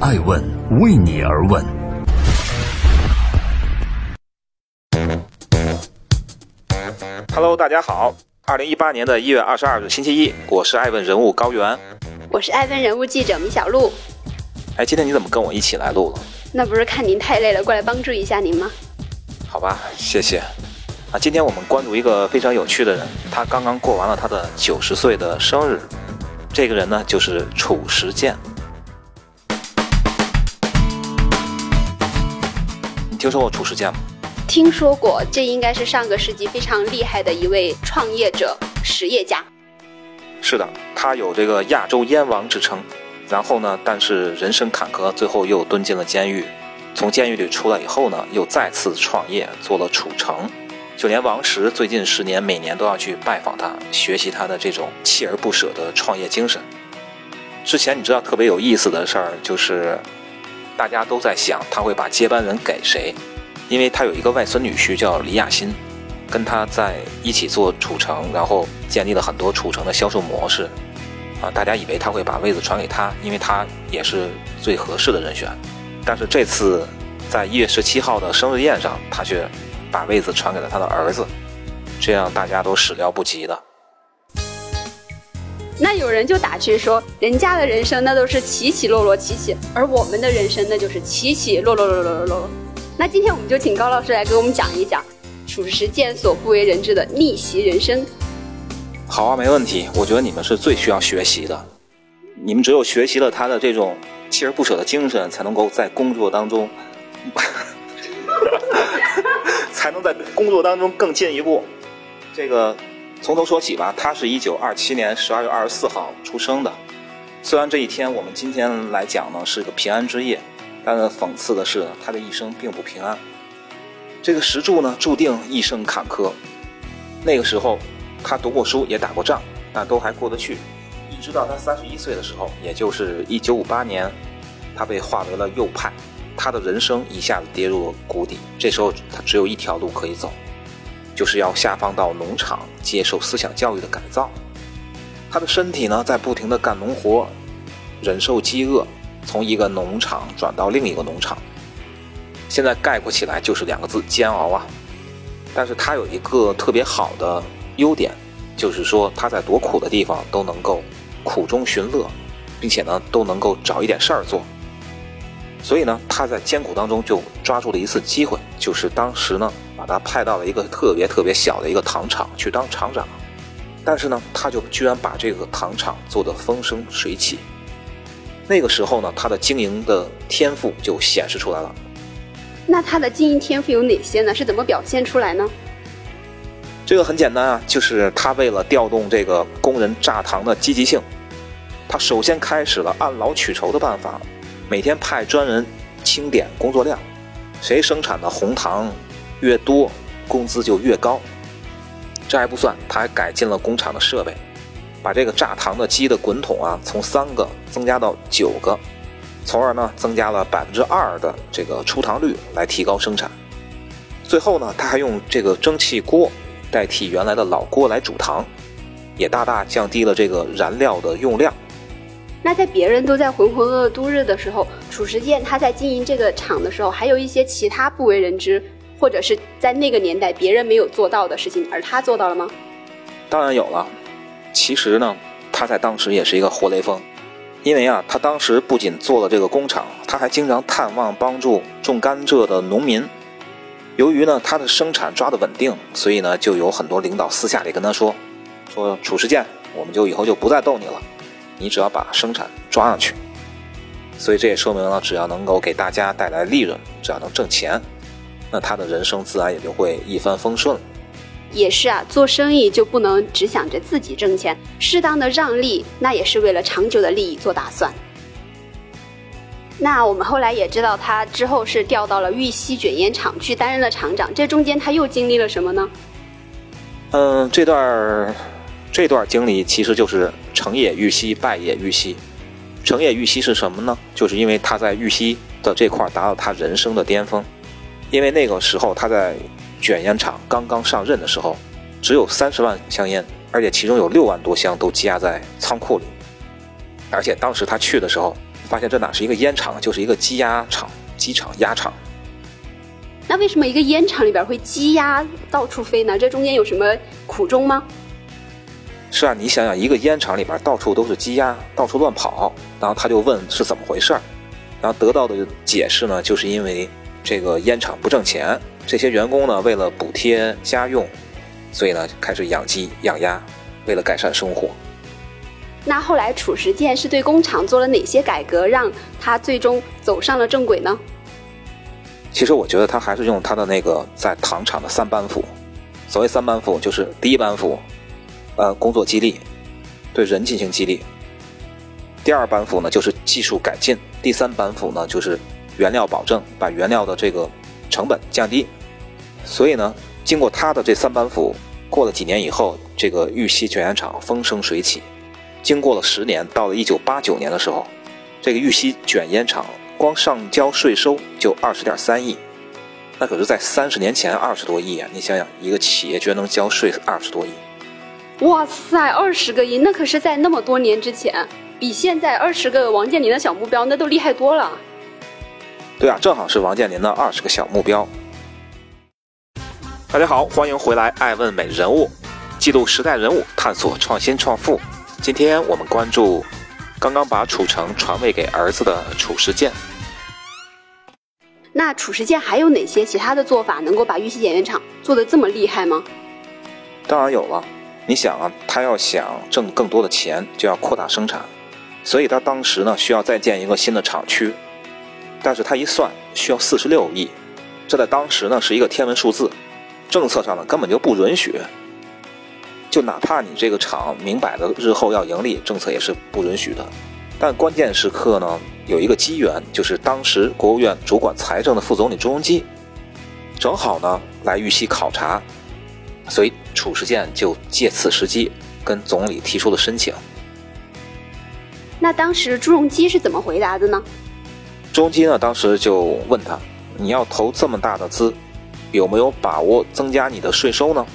爱问为你而问。Hello，大家好。二零一八年的一月二十二日星期一，我是爱问人物高原。我是爱问人物记者米小璐。哎，今天你怎么跟我一起来录了？那不是看您太累了，过来帮助一下您吗？好吧，谢谢。啊，今天我们关注一个非常有趣的人，他刚刚过完了他的九十岁的生日。这个人呢，就是褚时健。你听说过褚时健吗？听说过，这应该是上个世纪非常厉害的一位创业者、实业家。是的，他有这个亚洲燕王之称。然后呢，但是人生坎坷，最后又蹲进了监狱。从监狱里出来以后呢，又再次创业，做了褚橙。就连王石最近十年，每年都要去拜访他，学习他的这种锲而不舍的创业精神。之前你知道特别有意思的事儿，就是大家都在想他会把接班人给谁。因为他有一个外孙女婿叫李亚新，跟他在一起做褚橙，然后建立了很多褚橙的销售模式，啊，大家以为他会把位子传给他，因为他也是最合适的人选。但是这次在一月十七号的生日宴上，他却把位子传给了他的儿子，这样大家都始料不及的。那有人就打趣说，人家的人生那都是起起落落起起，而我们的人生那就是起起落落落落落落。那今天我们就请高老师来给我们讲一讲褚时健所不为人知的逆袭人生。好啊，没问题。我觉得你们是最需要学习的，你们只有学习了他的这种锲而不舍的精神，才能够在工作当中，才能在工作当中更进一步。这个从头说起吧。他是一九二七年十二月二十四号出生的，虽然这一天我们今天来讲呢是个平安之夜。但是讽刺的是，他的一生并不平安。这个石柱呢，注定一生坎坷。那个时候，他读过书，也打过仗，但都还过得去。一直到他三十一岁的时候，也就是一九五八年，他被划为了右派，他的人生一下子跌入了谷底。这时候，他只有一条路可以走，就是要下放到农场接受思想教育的改造。他的身体呢，在不停的干农活，忍受饥饿。从一个农场转到另一个农场，现在概括起来就是两个字：煎熬啊。但是他有一个特别好的优点，就是说他在多苦的地方都能够苦中寻乐，并且呢都能够找一点事儿做。所以呢，他在艰苦当中就抓住了一次机会，就是当时呢他派到了一个特别特别小的一个糖厂去当厂长，但是呢他就居然把这个糖厂做得风生水起。那个时候呢，他的经营的天赋就显示出来了。那他的经营天赋有哪些呢？是怎么表现出来呢？这个很简单啊，就是他为了调动这个工人榨糖的积极性，他首先开始了按劳取酬的办法，每天派专人清点工作量，谁生产的红糖越多，工资就越高。这还不算，他还改进了工厂的设备。把这个榨糖的机的滚筒啊，从三个增加到九个，从而呢增加了百分之二的这个出糖率，来提高生产。最后呢，他还用这个蒸汽锅代替原来的老锅来煮糖，也大大降低了这个燃料的用量。那在别人都在浑浑噩噩度日的时候，褚时健他在经营这个厂的时候，还有一些其他不为人知，或者是在那个年代别人没有做到的事情，而他做到了吗？当然有了。其实呢，他在当时也是一个活雷锋，因为啊，他当时不仅做了这个工厂，他还经常探望帮助种甘蔗的农民。由于呢，他的生产抓得稳定，所以呢，就有很多领导私下里跟他说：“说褚时健，我们就以后就不再逗你了，你只要把生产抓上去。”所以这也说明了，只要能够给大家带来利润，只要能挣钱，那他的人生自然也就会一帆风顺了。也是啊，做生意就不能只想着自己挣钱，适当的让利，那也是为了长久的利益做打算。那我们后来也知道，他之后是调到了玉溪卷烟厂去担任了厂长，这中间他又经历了什么呢？嗯，这段这段经历其实就是成也玉溪，败也玉溪。成也玉溪是什么呢？就是因为他在玉溪的这块达到他人生的巅峰，因为那个时候他在。卷烟厂刚刚上任的时候，只有三十万箱烟，而且其中有六万多箱都积压在仓库里。而且当时他去的时候，发现这哪是一个烟厂，就是一个鸡鸭厂、鸡场、鸭厂。那为什么一个烟厂里边会鸡鸭到处飞呢？这中间有什么苦衷吗？是啊，你想想，一个烟厂里边到处都是鸡鸭，到处乱跑，然后他就问是怎么回事儿，然后得到的解释呢，就是因为这个烟厂不挣钱，这些员工呢为了补贴家用，所以呢开始养鸡养鸭，为了改善生活。那后来褚时健是对工厂做了哪些改革，让他最终走上了正轨呢？其实我觉得他还是用他的那个在糖厂的三板斧。所谓三板斧，就是第一板斧，呃，工作激励，对人进行激励；第二板斧呢，就是技术改进；第三板斧呢，就是原料保证，把原料的这个成本降低。所以呢，经过他的这三板斧，过了几年以后，这个玉溪卷烟厂风生水起。经过了十年，到了一九八九年的时候，这个玉溪卷烟厂。光上交税收就二十点三亿，那可是在三十年前二十多亿啊！你想想，一个企业居然能交税二十多亿，哇塞，二十个亿，那可是在那么多年之前，比现在二十个王健林的小目标那都厉害多了。对啊，正好是王健林的二十个小目标。大家好，欢迎回来，爱问美人物，记录时代人物，探索创新创富。今天我们关注。刚刚把褚橙传位给儿子的褚时健，那褚时健还有哪些其他的做法能够把玉溪检验厂做得这么厉害吗？当然有了，你想啊，他要想挣更多的钱，就要扩大生产，所以他当时呢需要再建一个新的厂区，但是他一算需要四十六亿，这在当时呢是一个天文数字，政策上呢根本就不允许。就哪怕你这个厂明摆的日后要盈利，政策也是不允许的。但关键时刻呢，有一个机缘，就是当时国务院主管财政的副总理朱镕基，正好呢来玉溪考察，所以褚时健就借此时机跟总理提出了申请。那当时朱镕基是怎么回答的呢？朱镕基呢当时就问他：“你要投这么大的资，有没有把握增加你的税收呢？”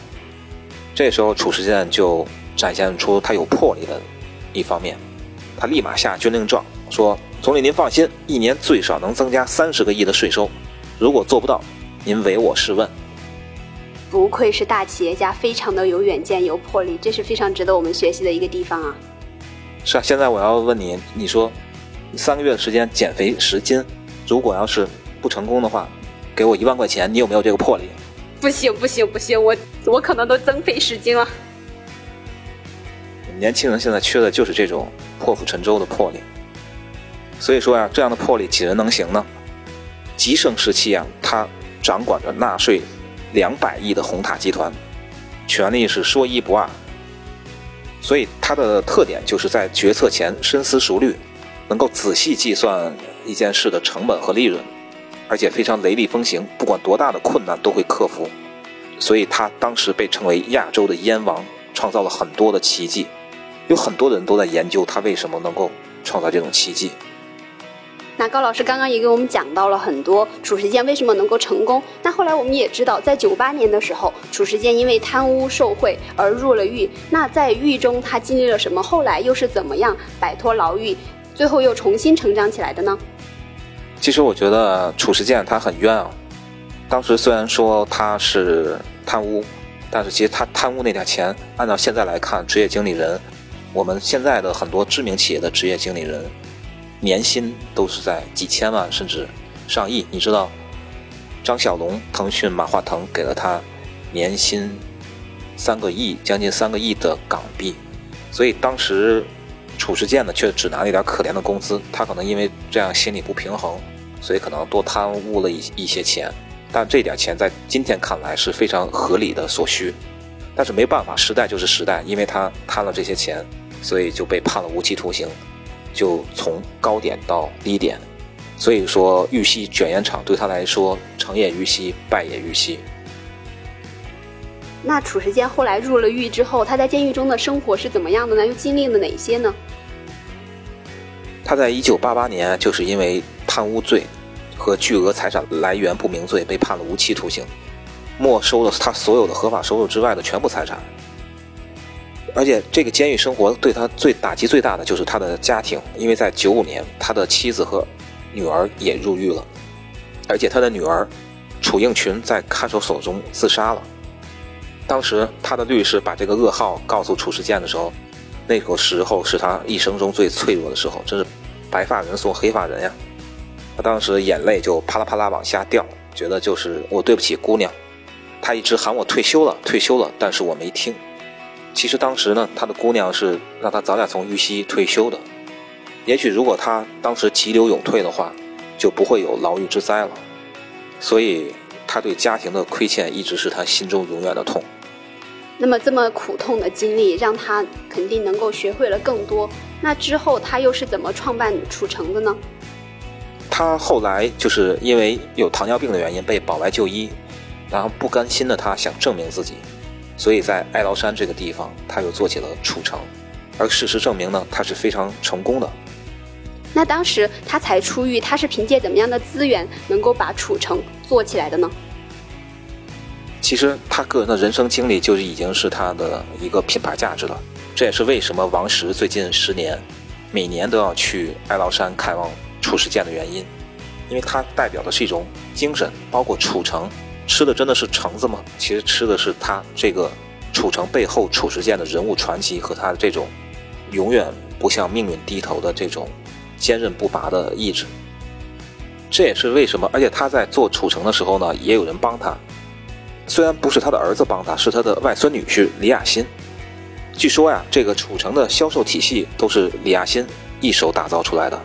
这时候，褚时健就展现出他有魄力的一方面，他立马下军令状说：“总理您放心，一年最少能增加三十个亿的税收，如果做不到，您唯我是问。”不愧是大企业家，非常的有远见、有魄力，这是非常值得我们学习的一个地方啊！是啊，现在我要问你，你说三个月的时间减肥十斤，如果要是不成功的话，给我一万块钱，你有没有这个魄力？不行不行不行，我我可能都增肥十斤了。年轻人现在缺的就是这种破釜沉舟的魄力。所以说呀，这样的魄力几人能行呢？极盛时期啊，他掌管着纳税两百亿的红塔集团，权力是说一不二。所以他的特点就是在决策前深思熟虑，能够仔细计算一件事的成本和利润。而且非常雷厉风行，不管多大的困难都会克服，所以他当时被称为亚洲的燕王，创造了很多的奇迹。有很多人都在研究他为什么能够创造这种奇迹。那高老师刚刚也给我们讲到了很多褚时健为什么能够成功。那后来我们也知道，在九八年的时候，褚时健因为贪污受贿而入了狱。那在狱中他经历了什么？后来又是怎么样摆脱牢狱，最后又重新成长起来的呢？其实我觉得褚时健他很冤啊。当时虽然说他是贪污，但是其实他贪污那点钱，按照现在来看，职业经理人，我们现在的很多知名企业的职业经理人，年薪都是在几千万甚至上亿。你知道，张小龙、腾讯、马化腾给了他年薪三个亿，将近三个亿的港币，所以当时褚时健呢却只拿了一点可怜的工资，他可能因为这样心里不平衡。所以可能多贪污了一一些钱，但这点钱在今天看来是非常合理的所需。但是没办法，时代就是时代，因为他贪了这些钱，所以就被判了无期徒刑，就从高点到低点。所以说，玉溪卷烟厂对他来说，成也玉溪，败也玉溪。那褚时健后来入了狱之后，他在监狱中的生活是怎么样的呢？又经历了哪些呢？他在一九八八年就是因为。贪污罪和巨额财产来源不明罪被判了无期徒刑，没收了他所有的合法收入之外的全部财产。而且这个监狱生活对他最打击最大的就是他的家庭，因为在九五年，他的妻子和女儿也入狱了，而且他的女儿楚应群在看守所中自杀了。当时他的律师把这个噩耗告诉褚时健的时候，那个时候是他一生中最脆弱的时候，真是白发人送黑发人呀。他当时眼泪就啪啦啪啦往下掉，觉得就是我对不起姑娘，他一直喊我退休了，退休了，但是我没听。其实当时呢，他的姑娘是让他早点从玉溪退休的。也许如果他当时急流勇退的话，就不会有牢狱之灾了。所以他对家庭的亏欠一直是他心中永远的痛。那么这么苦痛的经历，让他肯定能够学会了更多。那之后他又是怎么创办楚城的呢？他后来就是因为有糖尿病的原因被保外就医，然后不甘心的他想证明自己。所以在哀牢山这个地方，他又做起了楚城，而事实证明呢，他是非常成功的。那当时他才出狱，他是凭借怎么样的资源能够把楚城做起来的呢？其实他个人的人生经历就是已经是他的一个品牌价值了。这也是为什么王石最近十年每年都要去哀牢山看望褚时健的原因，因为他代表的是一种精神，包括褚橙。吃的真的是橙子吗？其实吃的是他这个褚橙背后褚时健的人物传奇和他的这种永远不向命运低头的这种坚韧不拔的意志。这也是为什么，而且他在做褚橙的时候呢，也有人帮他。虽然不是他的儿子帮他，是他的外孙女婿李亚新。据说呀，这个楚城的销售体系都是李亚新一手打造出来的。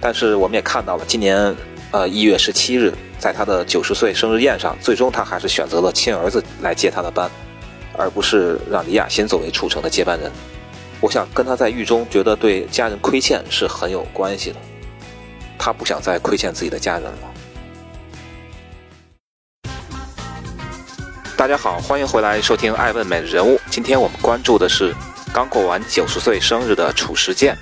但是我们也看到了，今年呃一月十七日。在他的九十岁生日宴上，最终他还是选择了亲儿子来接他的班，而不是让李亚新作为楚城的接班人。我想跟他在狱中觉得对家人亏欠是很有关系的，他不想再亏欠自己的家人了。大家好，欢迎回来收听《爱问美人物》，今天我们关注的是刚过完九十岁生日的褚时健。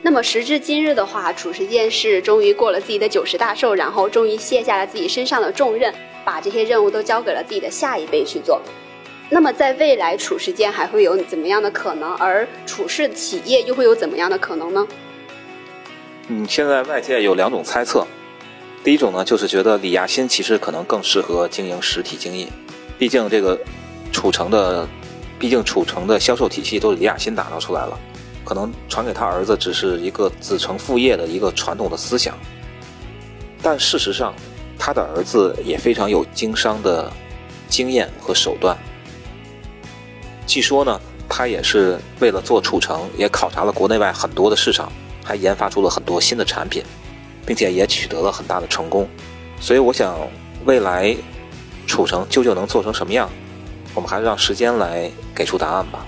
那么时至今日的话，褚时健是终于过了自己的九十大寿，然后终于卸下了自己身上的重任，把这些任务都交给了自己的下一辈去做。那么在未来，褚时健还会有怎么样的可能？而褚氏企业又会有怎么样的可能呢？嗯，现在外界有两种猜测，第一种呢，就是觉得李亚新其实可能更适合经营实体经营，毕竟这个褚城的，毕竟褚城的销售体系都是李亚新打造出来了。可能传给他儿子只是一个子承父业的一个传统的思想，但事实上，他的儿子也非常有经商的经验和手段。据说呢，他也是为了做储城，也考察了国内外很多的市场，还研发出了很多新的产品，并且也取得了很大的成功。所以，我想未来楚城究竟能做成什么样，我们还是让时间来给出答案吧。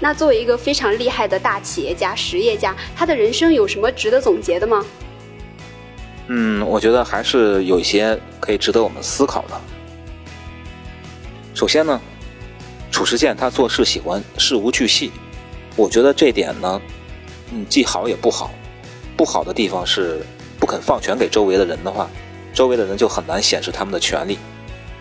那作为一个非常厉害的大企业家、实业家，他的人生有什么值得总结的吗？嗯，我觉得还是有一些可以值得我们思考的。首先呢，褚时健他做事喜欢事无巨细，我觉得这点呢，嗯，既好也不好。不好的地方是不肯放权给周围的人的话，周围的人就很难显示他们的权利。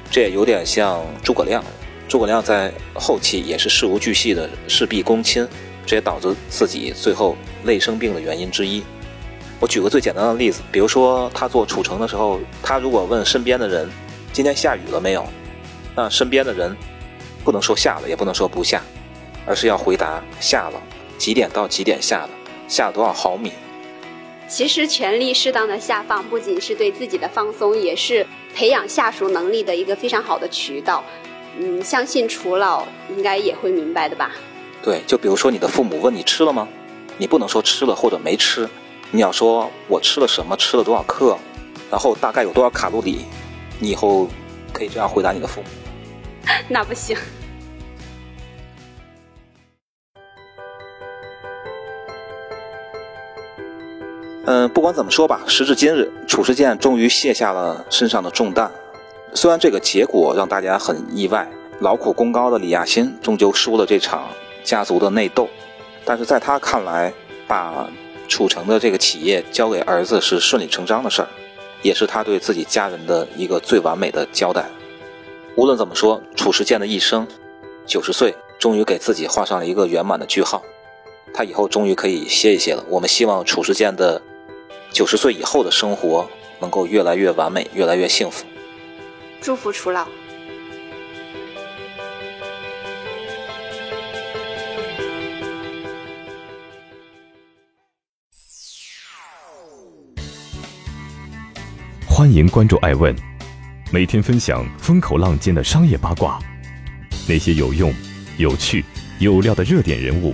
这也有点像诸葛亮。诸葛亮在后期也是事无巨细的事必躬亲，这也导致自己最后累生病的原因之一。我举个最简单的例子，比如说他做楚城的时候，他如果问身边的人今天下雨了没有，那身边的人不能说下了，也不能说不下，而是要回答下了，几点到几点下的，下了多少毫米。其实权力适当的下放，不仅是对自己的放松，也是培养下属能力的一个非常好的渠道。嗯，相信楚老应该也会明白的吧？对，就比如说你的父母问你吃了吗？你不能说吃了或者没吃，你要说我吃了什么，吃了多少克，然后大概有多少卡路里。你以后可以这样回答你的父母。那不行。嗯，不管怎么说吧，时至今日，褚时健终于卸下了身上的重担。虽然这个结果让大家很意外，劳苦功高的李亚新终究输了这场家族的内斗，但是在他看来，把楚城的这个企业交给儿子是顺理成章的事儿，也是他对自己家人的一个最完美的交代。无论怎么说，褚时健的一生，九十岁终于给自己画上了一个圆满的句号。他以后终于可以歇一歇了。我们希望褚时健的九十岁以后的生活能够越来越完美，越来越幸福。祝福楚老。欢迎关注“爱问”，每天分享风口浪尖的商业八卦，那些有用、有趣、有料的热点人物。